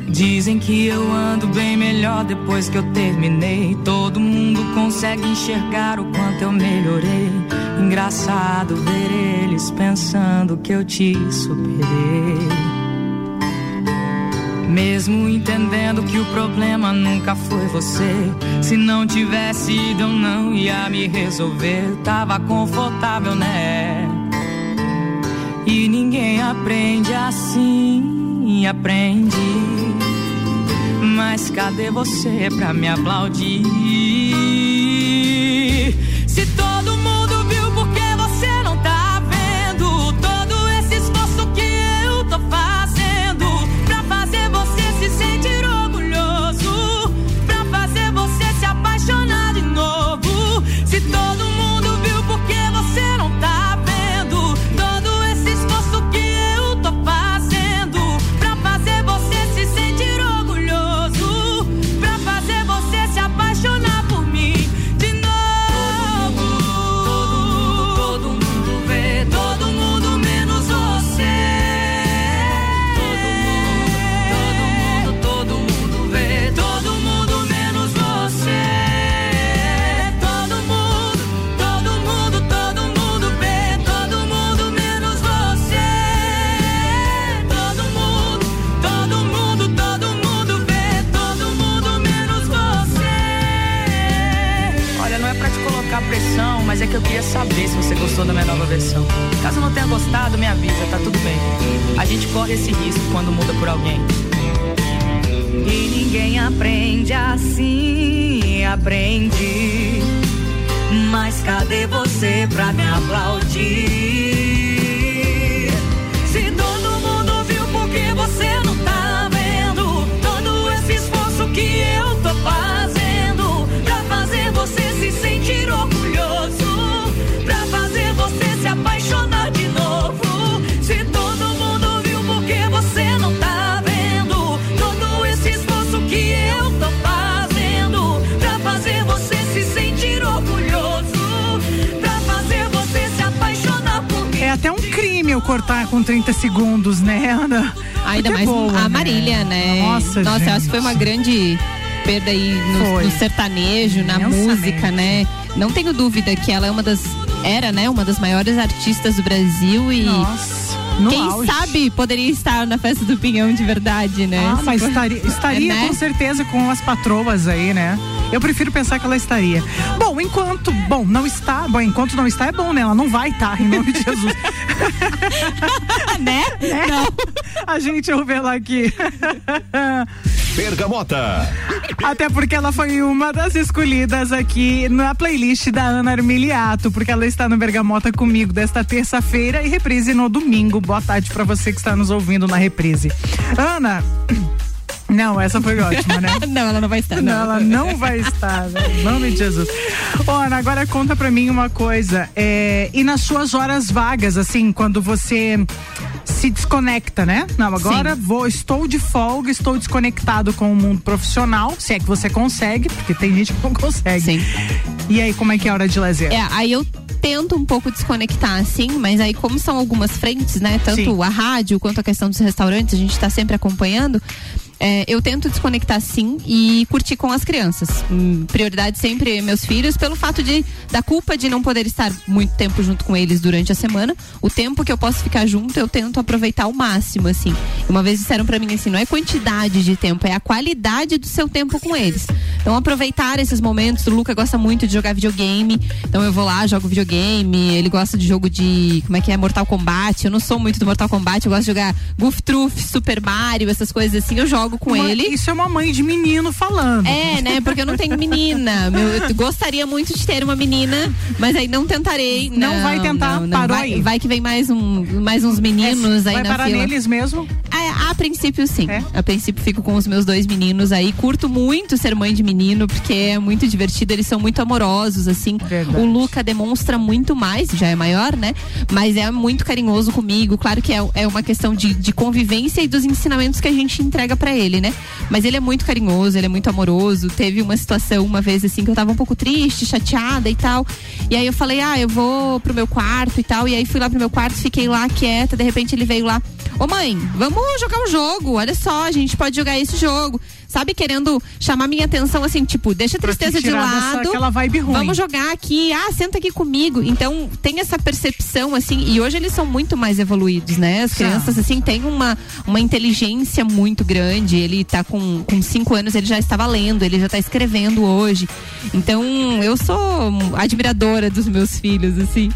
Dizem que eu ando bem melhor depois que eu terminei. Todo mundo consegue enxergar o quanto eu melhorei. Engraçado ver eles pensando que eu te superei. Mesmo entendendo que o problema nunca foi você. Se não tivesse ido, eu não ia me resolver. Tava confortável, né? E ninguém aprende assim, aprende. Mas cadê você pra me aplaudir? Nossa, Nossa, eu acho que foi uma gente. grande perda aí no, no sertanejo, na música, né? Não tenho dúvida que ela é uma das. Era, né? Uma das maiores artistas do Brasil e. Nossa, no Quem auge. sabe poderia estar na festa do Pinhão de verdade, né? Ah, mas estaria, estaria [laughs] né? com certeza com as patroas aí, né? Eu prefiro pensar que ela estaria. Bom, enquanto, bom, não está, bom, enquanto não está é bom, né? Ela não vai estar, em nome de Jesus. [laughs] né? Não. A gente ouve ela aqui. Bergamota. Até porque ela foi uma das escolhidas aqui na playlist da Ana Armiliato, porque ela está no Bergamota comigo desta terça-feira e reprise no domingo. Boa tarde pra você que está nos ouvindo na reprise. Ana, não, essa foi ótima, né? [laughs] não, ela não vai estar. Não, ela não vai estar, né? em nome de Jesus. Ô, Ana, agora conta pra mim uma coisa. é, e nas suas horas vagas, assim, quando você se desconecta, né? Não, agora vou, estou de folga, estou desconectado com o mundo profissional, se é que você consegue, porque tem gente que não consegue. Sim. E aí, como é que é a hora de lazer? É, aí eu tento um pouco desconectar, assim, mas aí como são algumas frentes, né? Tanto Sim. a rádio quanto a questão dos restaurantes, a gente tá sempre acompanhando. É, eu tento desconectar sim e curtir com as crianças. Hum, prioridade sempre meus filhos, pelo fato de da culpa de não poder estar muito tempo junto com eles durante a semana. O tempo que eu posso ficar junto, eu tento aproveitar ao máximo, assim. Uma vez disseram pra mim assim, não é quantidade de tempo, é a qualidade do seu tempo com eles. Então aproveitar esses momentos. O Luca gosta muito de jogar videogame, então eu vou lá, jogo videogame. Ele gosta de jogo de como é que é Mortal Kombat. Eu não sou muito do Mortal Kombat, eu gosto de jogar Goof Truth, Super Mario, essas coisas assim. Eu jogo com Uma- ele. Isso é uma mãe de menino falando. É, né? Porque eu não tenho menina. Eu gostaria muito de ter uma menina, mas aí não tentarei. Não vai tentar, não, não. parou vai, aí. vai que vem mais, um, mais uns meninos aí Vai na parar fila. neles mesmo? A, a princípio, sim. É? A princípio, fico com os meus dois meninos aí. Curto muito ser mãe de menino, porque é muito divertido. Eles são muito amorosos, assim. Verdade. O Luca demonstra muito mais, já é maior, né? Mas é muito carinhoso comigo. Claro que é, é uma questão de, de convivência e dos ensinamentos que a gente entrega pra ele, né? Mas ele é muito carinhoso, ele é muito amoroso. Teve uma situação uma vez, assim, que eu tava um pouco triste, chateada e tal. E aí eu falei, ah, eu vou pro meu quarto e tal. E aí fui lá pro meu quarto, fiquei lá quieta. De repente ele veio lá. Ô mãe, vamos jogar um jogo. Olha só, a gente pode jogar esse jogo. Sabe, querendo chamar minha atenção assim, tipo, deixa a tristeza de dessa- lado. ruim. Vamos jogar aqui. Ah, senta aqui comigo. Então, tem essa percepção, assim, e hoje eles são muito mais evoluídos, né? As crianças, assim, têm uma, uma inteligência muito grande. Ele tá com, com cinco anos, ele já estava lendo, ele já tá escrevendo hoje. Então, eu sou admiradora dos meus filhos, assim.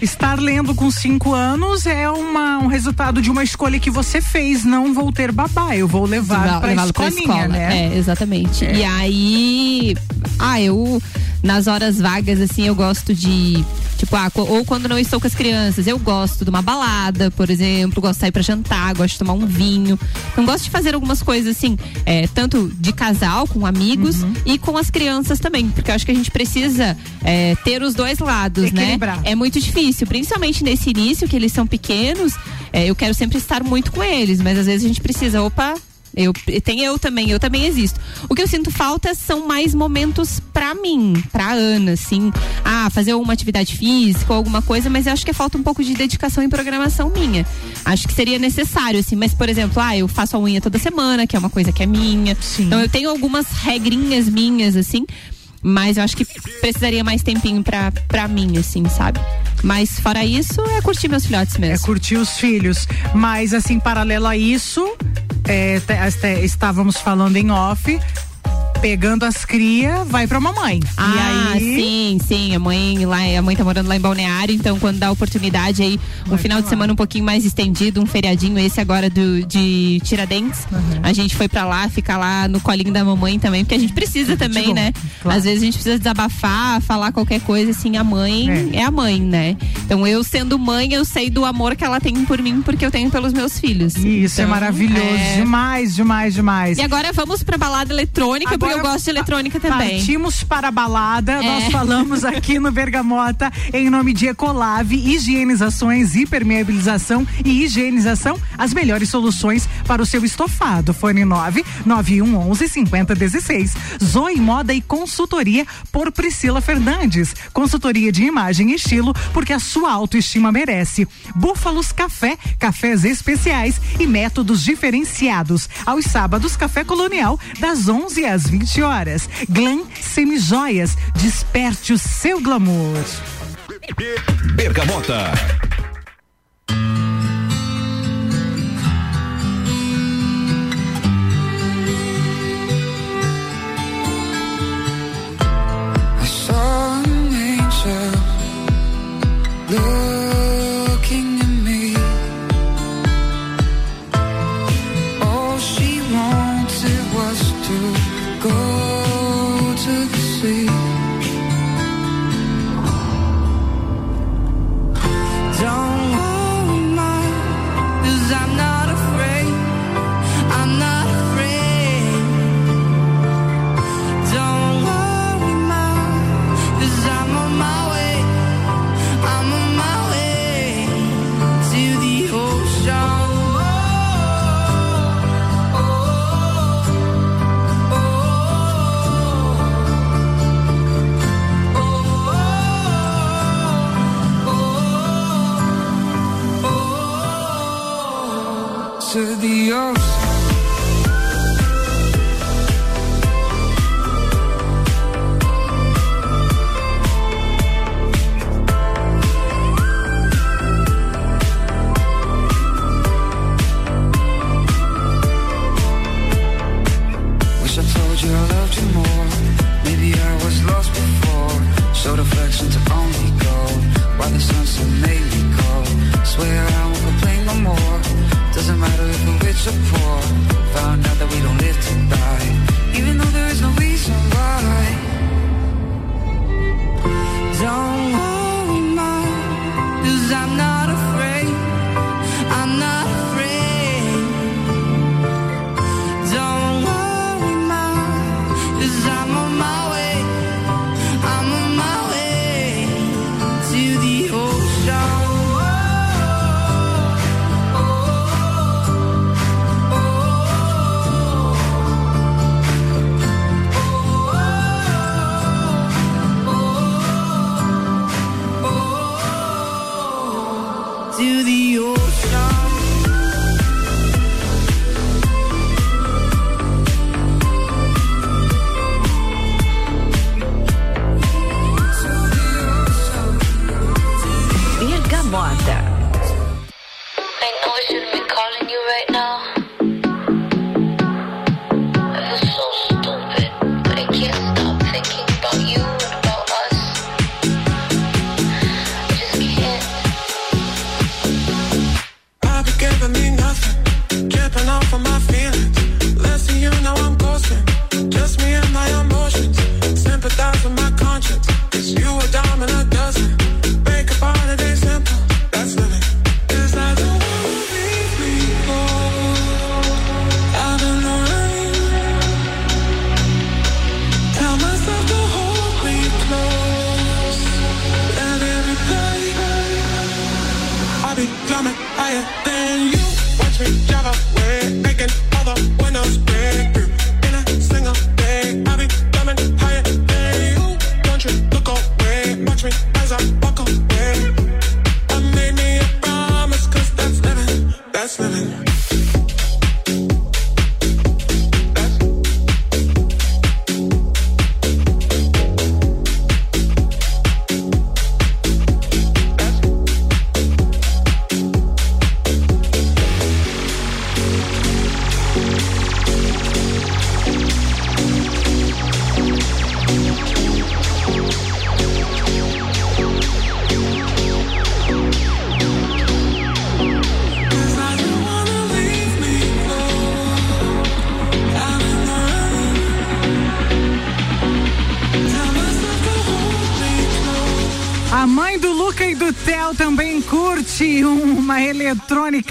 Estar lendo com cinco anos é uma, um resultado de uma escolha que você fez. Não vou ter babá, eu vou levar pra levá-lo pra escolinha, escola. Né? É, exatamente. E aí, ah, eu nas horas vagas assim, eu gosto de tipo, ah, ou quando não estou com as crianças, eu gosto de uma balada, por exemplo, gosto de sair pra jantar, gosto de tomar um vinho. Então gosto de fazer algumas coisas assim, é, tanto de casal com amigos Uhum. e com as crianças também, porque eu acho que a gente precisa é, ter os dois lados, né? Equilibrar. É muito difícil, principalmente nesse início que eles são pequenos. é, eu quero sempre estar muito com eles, mas às vezes a gente precisa, opa, eu, tem eu também, eu também existo. O que eu sinto falta são mais momentos pra mim, pra Ana, assim. Ah, fazer uma atividade física ou alguma coisa, mas eu acho que falta um pouco de dedicação e programação minha. Acho que seria necessário, assim. Mas, por exemplo, ah, eu faço a unha toda semana, que é uma coisa que é minha. Então eu tenho algumas regrinhas minhas, assim. Mas eu acho que precisaria mais tempinho pra, pra mim, assim, sabe? Mas fora isso, é curtir meus filhotes É mesmo. curtir os filhos. Mas, assim, paralelo a isso, é, estávamos falando em off. Pegando as cria, vai pra mamãe. Ah, e aí... sim, sim. A mãe lá, a mãe tá morando lá em Balneário, então quando dá oportunidade aí, um vai final de semana um pouquinho mais estendido, um feriadinho esse agora do, de Tiradentes, uhum. a gente foi pra lá, ficar lá no colinho da mamãe também, porque a gente precisa também, bom, né? Claro. Às vezes a gente precisa desabafar, falar qualquer coisa, assim, a mãe é. é. a mãe, né? Então eu sendo mãe, eu sei do amor que ela tem por mim, porque eu tenho pelos meus filhos. Isso é então, é maravilhoso, é... demais, demais, demais. E agora vamos pra balada eletrônica, agora, porque eu gosto de eletrônica também. Partimos para a balada, é. nós falamos aqui no Bergamota em nome de Ecolave, higienizações, hipermeabilização e higienização, as melhores soluções para o seu estofado. Fone 9 9111 5016. Zoe Moda e Consultoria por Priscila Fernandes. Consultoria de imagem e estilo, porque a sua autoestima merece. Búfalos Café, cafés especiais e métodos diferenciados. Aos sábados, Café Colonial, das 11 às 20 20 horas. Glam Semijoias, desperte o seu glamour. Bergamota. I saw an angel.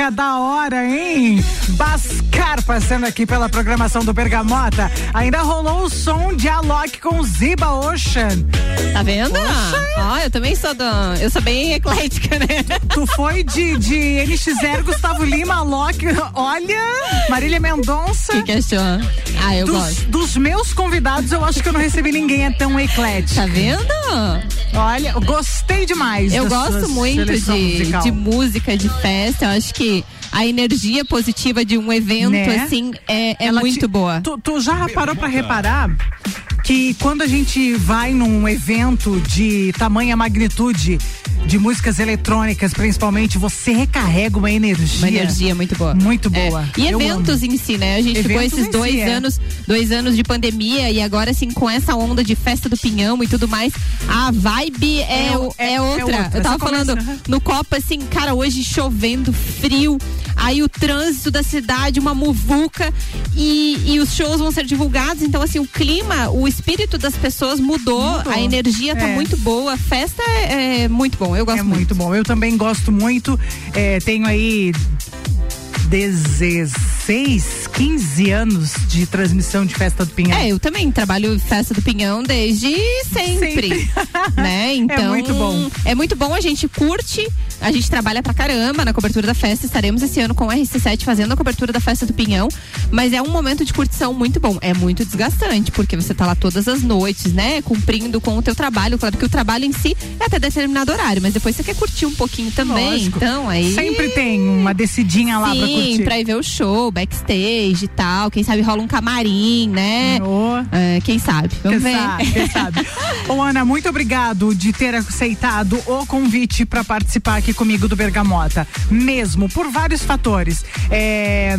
Eletrônica da hora, hein? Bascar passando aqui pela programação do Bergamota. Ainda rolou o som de Alok com Ziba Ocean. Tá vendo? Ó, eu também sou do. Eu sou bem eclética, né? Tu foi de, de NX0, Gustavo Lima, Alok, olha, Marília Mendonça. Que, que achou? Ah, eu dos, gosto. Dos meus convidados, eu acho que eu não recebi ninguém é tão eclético. Tá vendo? Olha, eu gostei demais. Eu gosto muito de, de música, de festa. Eu acho que a energia positiva de um evento, Né? assim, é, é muito te- boa. Tu, tu já parou pra reparar que quando a gente vai num evento de tamanha magnitude de músicas eletrônicas, principalmente, você recarrega uma energia. Uma energia muito boa. Muito boa. E Eu eventos em si, né? A gente ficou Eventos esses em dois si, é. anos, dois anos de pandemia e agora assim com essa onda de festa do pinhão e tudo mais, a vibe é, É é é- é outra. outra. Eu tava começa, falando no Copa assim, cara, hoje chovendo, frio, aí o trânsito da cidade, uma muvuca e, e os shows vão ser divulgados, então assim, o clima, o espírito das pessoas mudou, Mudou. a energia tá É. muito boa, a festa é, é muito bom, eu gosto É muito bom. Eu também gosto muito. É, tenho aí 16, 15 anos de transmissão de festa do Pinhão. É, eu também trabalho festa do Pinhão desde sempre, [laughs] né? Então, muito bom. É muito bom, a gente curte, a gente trabalha pra caramba na cobertura da festa. Estaremos esse ano com o RC7 fazendo a cobertura da festa do Pinhão, mas é um momento de curtição muito bom. É muito desgastante, porque você tá lá todas as noites, né? Cumprindo com o teu trabalho. Claro que o trabalho em si é até determinado horário, mas depois você quer curtir um pouquinho também. Lógico. Então, aí Sempre tem uma descidinha lá pra Sim, pra ir ver o show, backstage e tal. Quem sabe rola um camarim, né? É, quem sabe? Vamos Quem ver. sabe, quem sabe. [laughs] Ô, Ana, muito obrigado de ter aceitado o convite para participar aqui comigo do Bergamota. Mesmo, por vários fatores. É,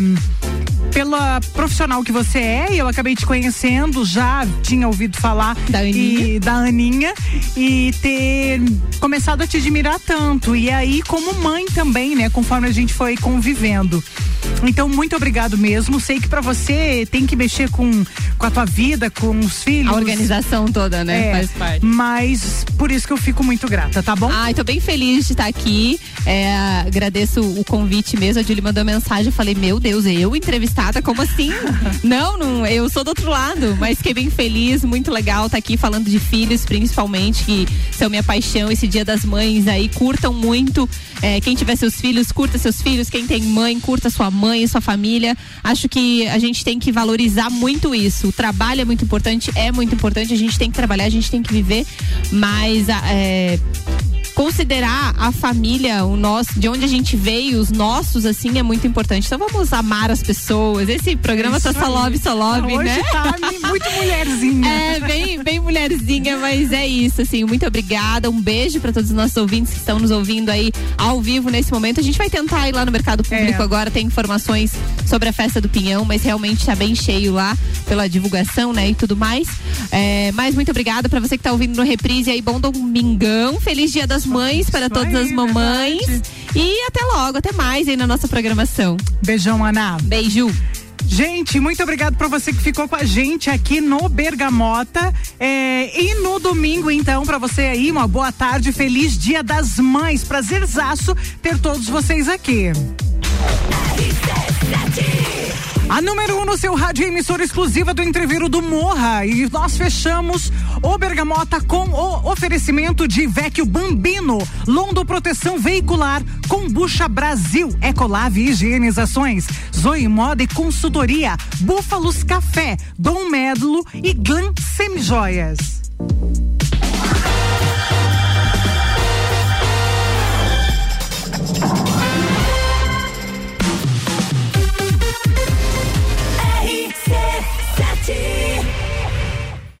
pela profissional que você é, eu acabei te conhecendo, já tinha ouvido falar Da Aninha. e, da Aninha e ter começado a te admirar tanto. E aí, como mãe também, né? Conforme a gente foi convivendo. Então, muito obrigado mesmo. Sei que para você tem que mexer com, com a tua vida, com os filhos. A organização toda, né? É, Faz parte. Mas por isso que eu fico muito grata, tá bom? Ai, tô bem feliz de estar aqui. É, agradeço o convite mesmo. A Julie mandou mensagem. Eu falei, meu Deus, eu entrevistada? Como assim? [laughs] não, não, eu sou do outro lado. Mas fiquei bem feliz, muito legal estar aqui falando de filhos, principalmente, que são minha paixão. Esse dia das mães aí, curtam muito. É, quem tiver seus filhos, curta seus filhos. Quem tem mãe, curta sua mãe, sua família. Acho que a gente tem que valorizar muito isso. O trabalho é muito importante, é muito importante. A gente tem que trabalhar, a gente tem que viver. Mas é, considerar a família, o nosso, de onde a gente veio, os nossos, assim, é muito importante. Então vamos amar as pessoas. Esse programa tá Isso só aí. love, só love, Hoje né? tá muito mulherzinha. [laughs] É, bem, bem mulherzinha, mas é isso, assim, muito obrigada. Um beijo para todos os nossos ouvintes que estão nos ouvindo aí ao vivo nesse momento. A gente vai tentar ir lá no mercado público É. agora, tem informações sobre a festa do Pinhão, mas realmente tá bem cheio lá pela divulgação, né, e tudo mais. É, mas muito obrigada para você que tá ouvindo no reprise aí, bom domingão, feliz dia das mães para todas as mamães. E até logo, até mais aí na nossa programação. Beijão, Ana. Beijo. Gente, muito obrigado pra você que ficou com a gente aqui no Bergamota. É, e no domingo, então, pra você aí, uma boa tarde, feliz Dia das Mães. Prazerzaço ter todos vocês aqui. A número 1 um no seu rádio emissora exclusiva do Entreviro do Morra. E nós fechamos o Bergamota com o oferecimento de Vecchio Bambino, Londo Proteção Veicular, Combucha Brasil, Ecolave Higienizações, Zoe Moda e Consultoria, Búfalos Café, Dom Médulo e Glam Semijoias.